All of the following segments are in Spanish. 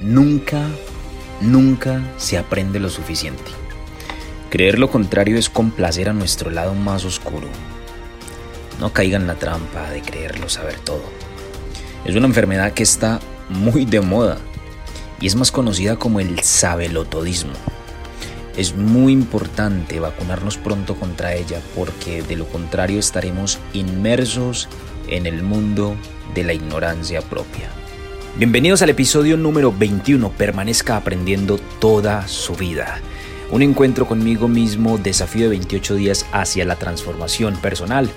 Nunca, nunca se aprende lo suficiente. Creer lo contrario es complacer a nuestro lado más oscuro. No caigan en la trampa de creerlo saber todo. Es una enfermedad que está muy de moda y es más conocida como el sabelotodismo. Es muy importante vacunarnos pronto contra ella porque de lo contrario estaremos inmersos en el mundo de la ignorancia propia. Bienvenidos al episodio número 21, permanezca aprendiendo toda su vida. Un encuentro conmigo mismo, desafío de 28 días hacia la transformación personal.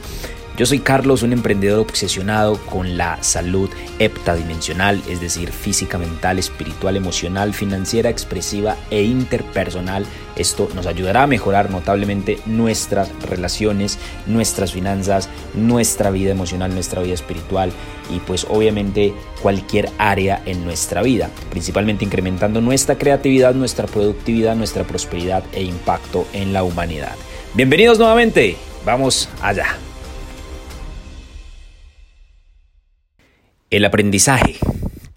Yo soy Carlos, un emprendedor obsesionado con la salud heptadimensional, es decir, física, mental, espiritual, emocional, financiera, expresiva e interpersonal. Esto nos ayudará a mejorar notablemente nuestras relaciones, nuestras finanzas, nuestra vida emocional, nuestra vida espiritual y pues obviamente cualquier área en nuestra vida, principalmente incrementando nuestra creatividad, nuestra productividad, nuestra prosperidad e impacto en la humanidad. Bienvenidos nuevamente, vamos allá. El aprendizaje.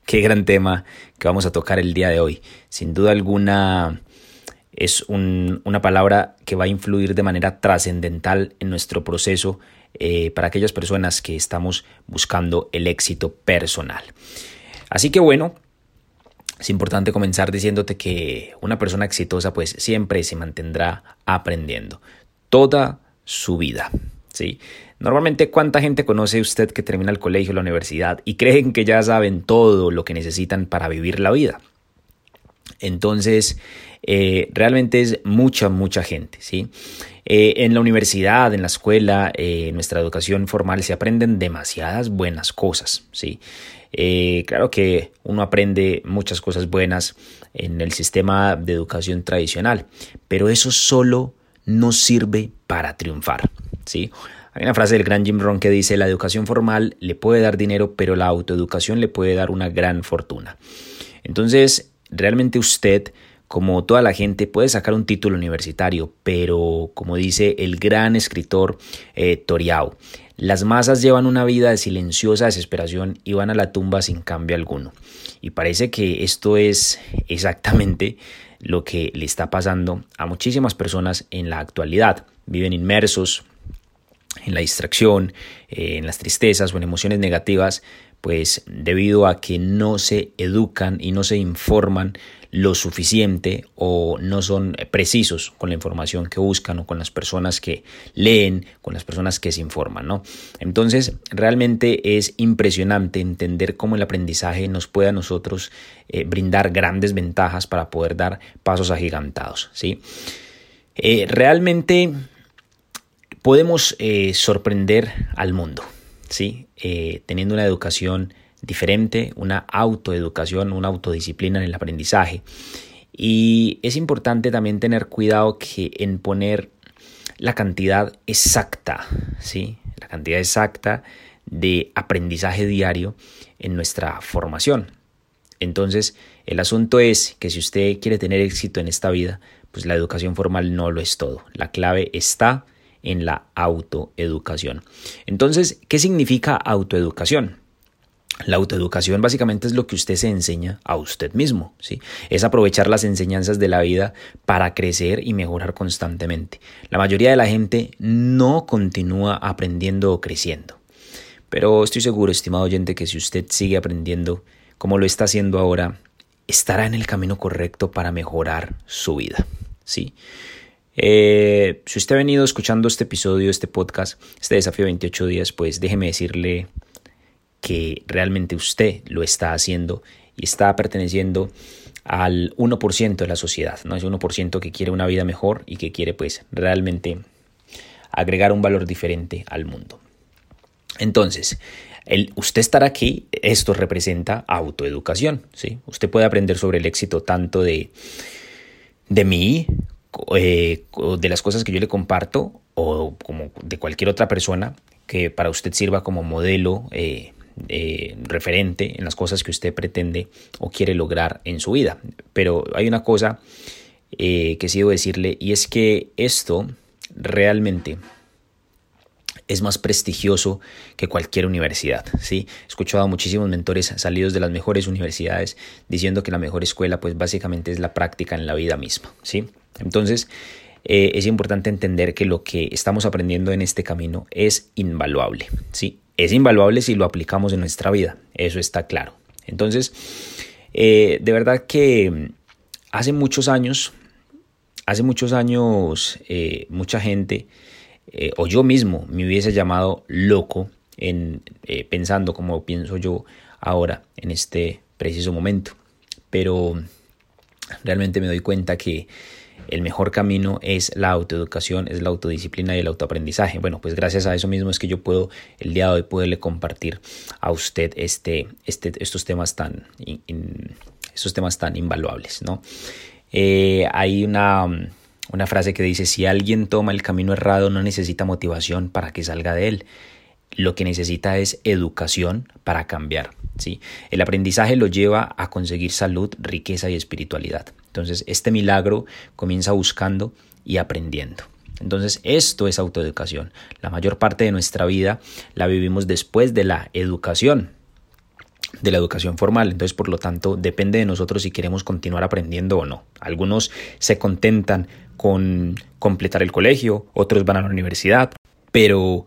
Qué gran tema que vamos a tocar el día de hoy. Sin duda alguna es una palabra que va a influir de manera trascendental en nuestro proceso eh, para aquellas personas que estamos buscando el éxito personal. Así que bueno, es importante comenzar diciéndote que una persona exitosa pues siempre se mantendrá aprendiendo toda su vida. ¿Sí? Normalmente, ¿cuánta gente conoce usted que termina el colegio, la universidad y creen que ya saben todo lo que necesitan para vivir la vida? Entonces, eh, realmente es mucha, mucha gente, ¿sí? Eh, en la universidad, en la escuela, eh, en nuestra educación formal se aprenden demasiadas buenas cosas, ¿sí? claro que uno aprende muchas cosas buenas en el sistema de educación tradicional, pero eso solo no sirve para triunfar. ¿sí? Hay una frase del gran Jim Rohn que dice, la educación formal le puede dar dinero, pero la autoeducación le puede dar una gran fortuna. Entonces, realmente usted, como toda la gente, puede sacar un título universitario, pero como dice el gran escritor eh, Toriao, las masas llevan una vida de silenciosa desesperación y van a la tumba sin cambio alguno. Y parece que esto es exactamente lo que le está pasando a muchísimas personas en la actualidad. Viven inmersos en la distracción, eh, en las tristezas o en emociones negativas, pues debido a que no se educan y no se informan lo suficiente o no son precisos con la información que buscan o con las personas que leen, con las personas que se informan, ¿no? Entonces, realmente es impresionante entender cómo el aprendizaje nos puede a nosotros eh, brindar grandes ventajas para poder dar pasos agigantados, ¿sí? Eh, realmente podemos eh, sorprender al mundo, ¿sí? Teniendo una educación diferente, una autoeducación, una autodisciplina en el aprendizaje. Y es importante también tener cuidado que en poner la cantidad exacta, ¿sí? La cantidad exacta de aprendizaje diario en nuestra formación. Entonces, el asunto es que si usted quiere tener éxito en esta vida, pues la educación formal no lo es todo. La clave está en la autoeducación. Entonces, ¿qué significa autoeducación? La autoeducación básicamente es lo que usted se enseña a usted mismo, ¿sí? Es aprovechar las enseñanzas de la vida para crecer y mejorar constantemente. La mayoría de la gente no continúa aprendiendo o creciendo. Pero estoy seguro, estimado oyente, que si usted sigue aprendiendo como lo está haciendo ahora, estará en el camino correcto para mejorar su vida, ¿sí? Eh, si usted ha venido escuchando este episodio, este podcast, este desafío 28 días, pues déjeme decirle que realmente usted lo está haciendo y está perteneciendo al 1% de la sociedad, ¿no? Es 1% que quiere una vida mejor y que quiere pues realmente agregar un valor diferente al mundo. Entonces, el, usted estar aquí, esto representa autoeducación, ¿sí? Usted puede aprender sobre el éxito tanto de, de mí eh, de las cosas que yo le comparto o como de cualquier otra persona que para usted sirva como modelo eh, eh, referente en las cosas que usted pretende o quiere lograr en su vida. Pero hay una cosa que sí debo decirle y es que esto realmente es más prestigioso que cualquier universidad. ¿sí? He escuchado a muchísimos mentores salidos de las mejores universidades diciendo que la mejor escuela pues básicamente es la práctica en la vida misma. ¿sí? Entonces eh, es importante entender que lo que estamos aprendiendo en este camino es invaluable. ¿sí? Es invaluable si lo aplicamos en nuestra vida, eso está claro. Entonces, eh, de verdad que hace muchos años, hace muchos años, eh, mucha gente eh, o yo mismo me hubiese llamado loco en pensando como pienso yo ahora en este preciso momento. Pero realmente me doy cuenta que el mejor camino es la autoeducación, es la autodisciplina y el autoaprendizaje. Bueno, pues gracias a eso mismo es que yo puedo el día de hoy poderle compartir a usted este, este, estos temas tan, estos temas tan invaluables, ¿no? Eh, hay una una frase que dice, si alguien toma el camino errado no necesita motivación para que salga de él. Lo que necesita es educación para cambiar. ¿sí? El aprendizaje lo lleva a conseguir salud, riqueza y espiritualidad. Entonces, este milagro comienza buscando y aprendiendo. Entonces, esto es autoeducación. La mayor parte de nuestra vida la vivimos después de la educación de la educación formal. Entonces, por lo tanto, depende de nosotros si queremos continuar aprendiendo o no. Algunos se contentan con completar el colegio, otros van a la universidad, pero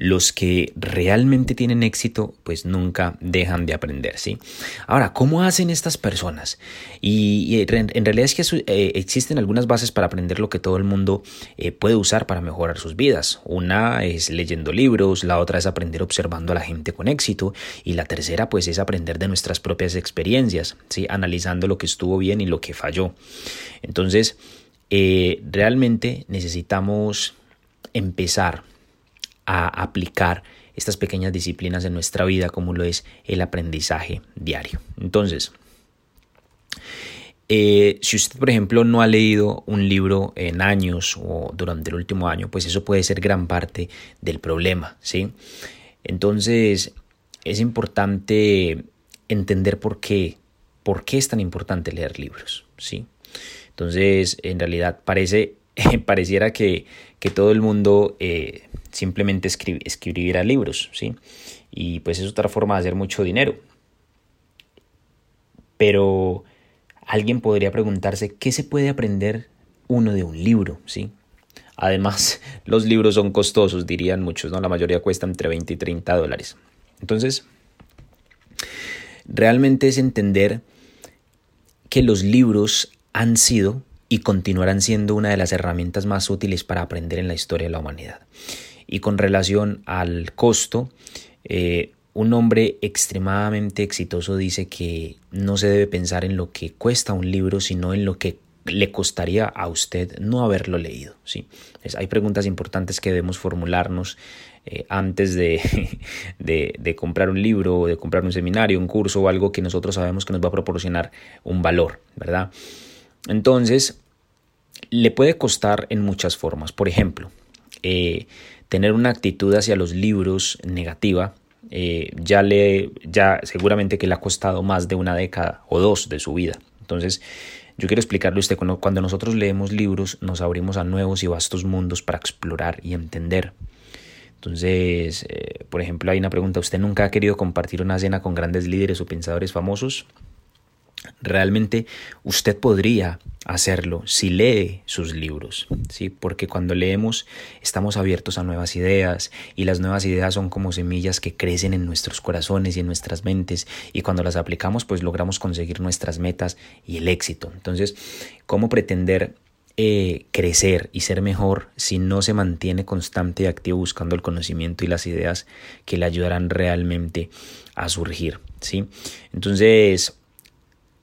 los que realmente tienen éxito pues nunca dejan de aprender, ¿sí? Ahora, ¿cómo hacen estas personas? Y, en, realidad es que eh, existen algunas bases para aprender lo que todo el mundo eh, puede usar para mejorar sus vidas. Una es leyendo libros, la otra es aprender observando a la gente con éxito y la tercera pues es aprender de nuestras propias experiencias, ¿sí? Analizando lo que estuvo bien y lo que falló. Entonces, eh, realmente necesitamos empezar a aplicar estas pequeñas disciplinas en nuestra vida como lo es el aprendizaje diario. Entonces, eh, si usted, por ejemplo, no ha leído un libro en años o durante el último año, pues eso puede ser gran parte del problema, ¿sí? Entonces, es importante entender por qué, por qué es tan importante leer libros, ¿sí? Entonces, en realidad parece, pareciera que, que todo el mundo eh, simplemente escribirá libros, ¿sí? Y pues es otra forma de hacer mucho dinero. Pero alguien podría preguntarse, ¿qué se puede aprender uno de un libro, ¿sí? Además, los libros son costosos, dirían muchos, ¿no? La mayoría cuesta entre 20 y 30 dólares. Entonces, realmente es entender que los libros han sido y continuarán siendo una de las herramientas más útiles para aprender en la historia de la humanidad. Y con relación al costo, eh, un hombre extremadamente exitoso dice que no se debe pensar en lo que cuesta un libro, sino en lo que le costaría a usted no haberlo leído. ¿sí? hay preguntas importantes que debemos formularnos eh, antes de, de, comprar un libro, de comprar un seminario, un curso o algo que nosotros sabemos que nos va a proporcionar un valor, ¿verdad? Entonces, le puede costar en muchas formas. Por ejemplo, eh, tener una actitud hacia los libros negativa, eh, ya le, ya seguramente que le ha costado más de una década o dos de su vida. Entonces, yo quiero explicarle a usted, cuando, nosotros leemos libros, nos abrimos a nuevos y vastos mundos para explorar y entender. Entonces, eh, por ejemplo, hay una pregunta, ¿usted nunca ha querido compartir una cena con grandes líderes o pensadores famosos? Realmente usted podría hacerlo si lee sus libros, ¿sí? Porque cuando leemos estamos abiertos a nuevas ideas y las nuevas ideas son como semillas que crecen en nuestros corazones y en nuestras mentes y cuando las aplicamos pues logramos conseguir nuestras metas y el éxito. Entonces, ¿cómo pretender eh, crecer y ser mejor si no se mantiene constante y activo buscando el conocimiento y las ideas que le ayudarán realmente a surgir, ¿sí? Entonces,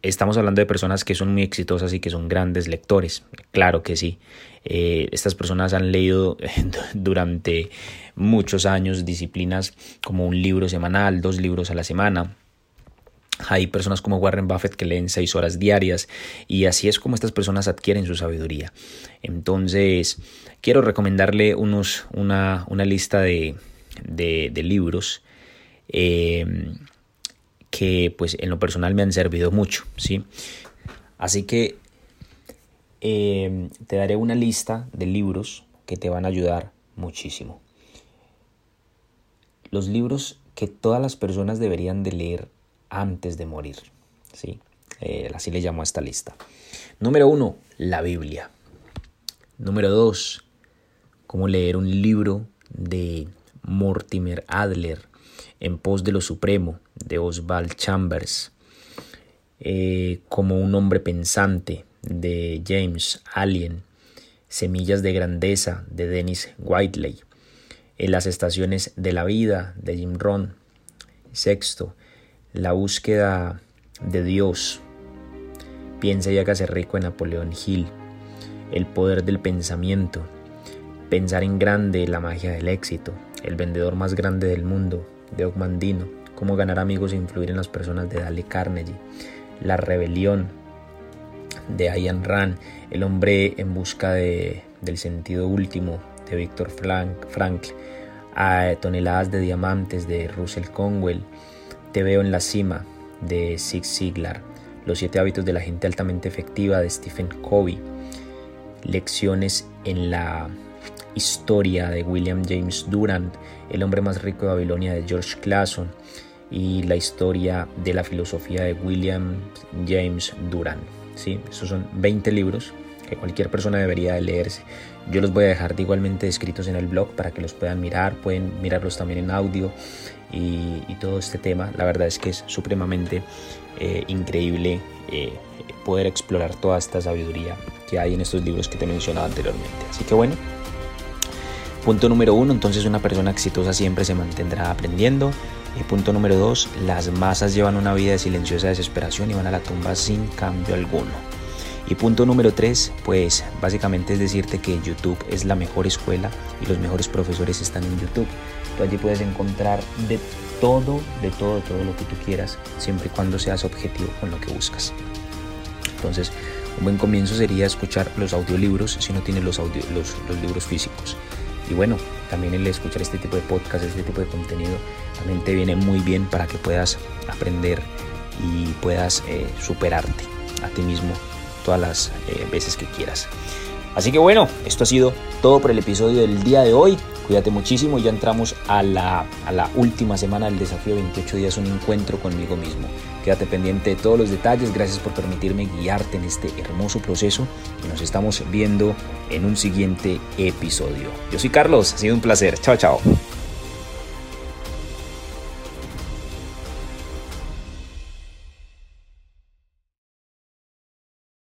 Estamos hablando de personas que son muy exitosas y que son grandes lectores, claro que sí. Eh, estas personas han leído durante muchos años disciplinas como un libro semanal, dos libros a la semana. Hay personas como Warren Buffett que leen seis horas diarias y así es como estas personas adquieren su sabiduría. Entonces, quiero recomendarle unos, una, una lista de, de, libros. Eh, que pues en lo personal me han servido mucho, ¿sí? Así que eh, te daré una lista de libros que te van a ayudar muchísimo. los libros que todas las personas deberían de leer antes de morir. ¿sí? Eh, así le llamo a esta lista. Número uno, la Biblia. Número dos, cómo leer un libro de Mortimer Adler, En pos de lo supremo, de Oswald Chambers. Eh, como un hombre pensante, de James Allen. Semillas de grandeza, de Dennis Whiteley. En las estaciones de la vida, de Jim Rohn. Sexto, la búsqueda de Dios. Piensa y hágase rico en Napoleón Hill. El poder del pensamiento. Pensar en grande, la magia del éxito. El vendedor más grande del mundo, de Ogmandino. Cómo ganar amigos e influir en las personas, de Dale Carnegie. La rebelión, de Ayn Rand. El hombre en busca de, del sentido último, de Víctor Frankl. A toneladas de diamantes, de Russell Conwell. Te veo en la cima, de Zig Ziglar, Los siete hábitos de la gente altamente efectiva de Stephen Covey, Lecciones en la historia de William James Durant, El hombre más rico de Babilonia de George Clason y la historia de la filosofía de William James Durant. ¿sí? Esos son 20 libros que cualquier persona debería de leerse. Yo los voy a dejar igualmente escritos en el blog para que los puedan mirar, pueden mirarlos también en audio y, todo este tema. La verdad es que es supremamente eh, increíble eh, poder explorar toda esta sabiduría que hay en estos libros que te he mencionado anteriormente. Así que bueno, punto número uno, entonces una persona exitosa siempre se mantendrá aprendiendo. Y punto número dos, las masas llevan una vida de silenciosa desesperación y van a la tumba sin cambio alguno. Y punto número tres, pues básicamente es decirte que YouTube es la mejor escuela y los mejores profesores están en YouTube. Tú allí puedes encontrar de todo, de todo, todo lo que tú quieras, siempre y cuando seas objetivo con lo que buscas. Entonces, un buen comienzo sería escuchar los audiolibros si no tienes los, audio, los, libros físicos. Y bueno, también el escuchar este tipo de podcast, este tipo de contenido, también te viene muy bien para que puedas aprender y puedas eh, superarte a ti mismo todas las eh, veces que quieras. Así que bueno, esto ha sido todo por el episodio del día de hoy. Cuídate muchísimo, ya entramos a la, a la última semana del desafío 28 días, un encuentro conmigo mismo. Quédate pendiente de todos los detalles, gracias por permitirme guiarte en este hermoso proceso y nos estamos viendo en un siguiente episodio. Yo soy Carlos, ha sido un placer. Chao, chao.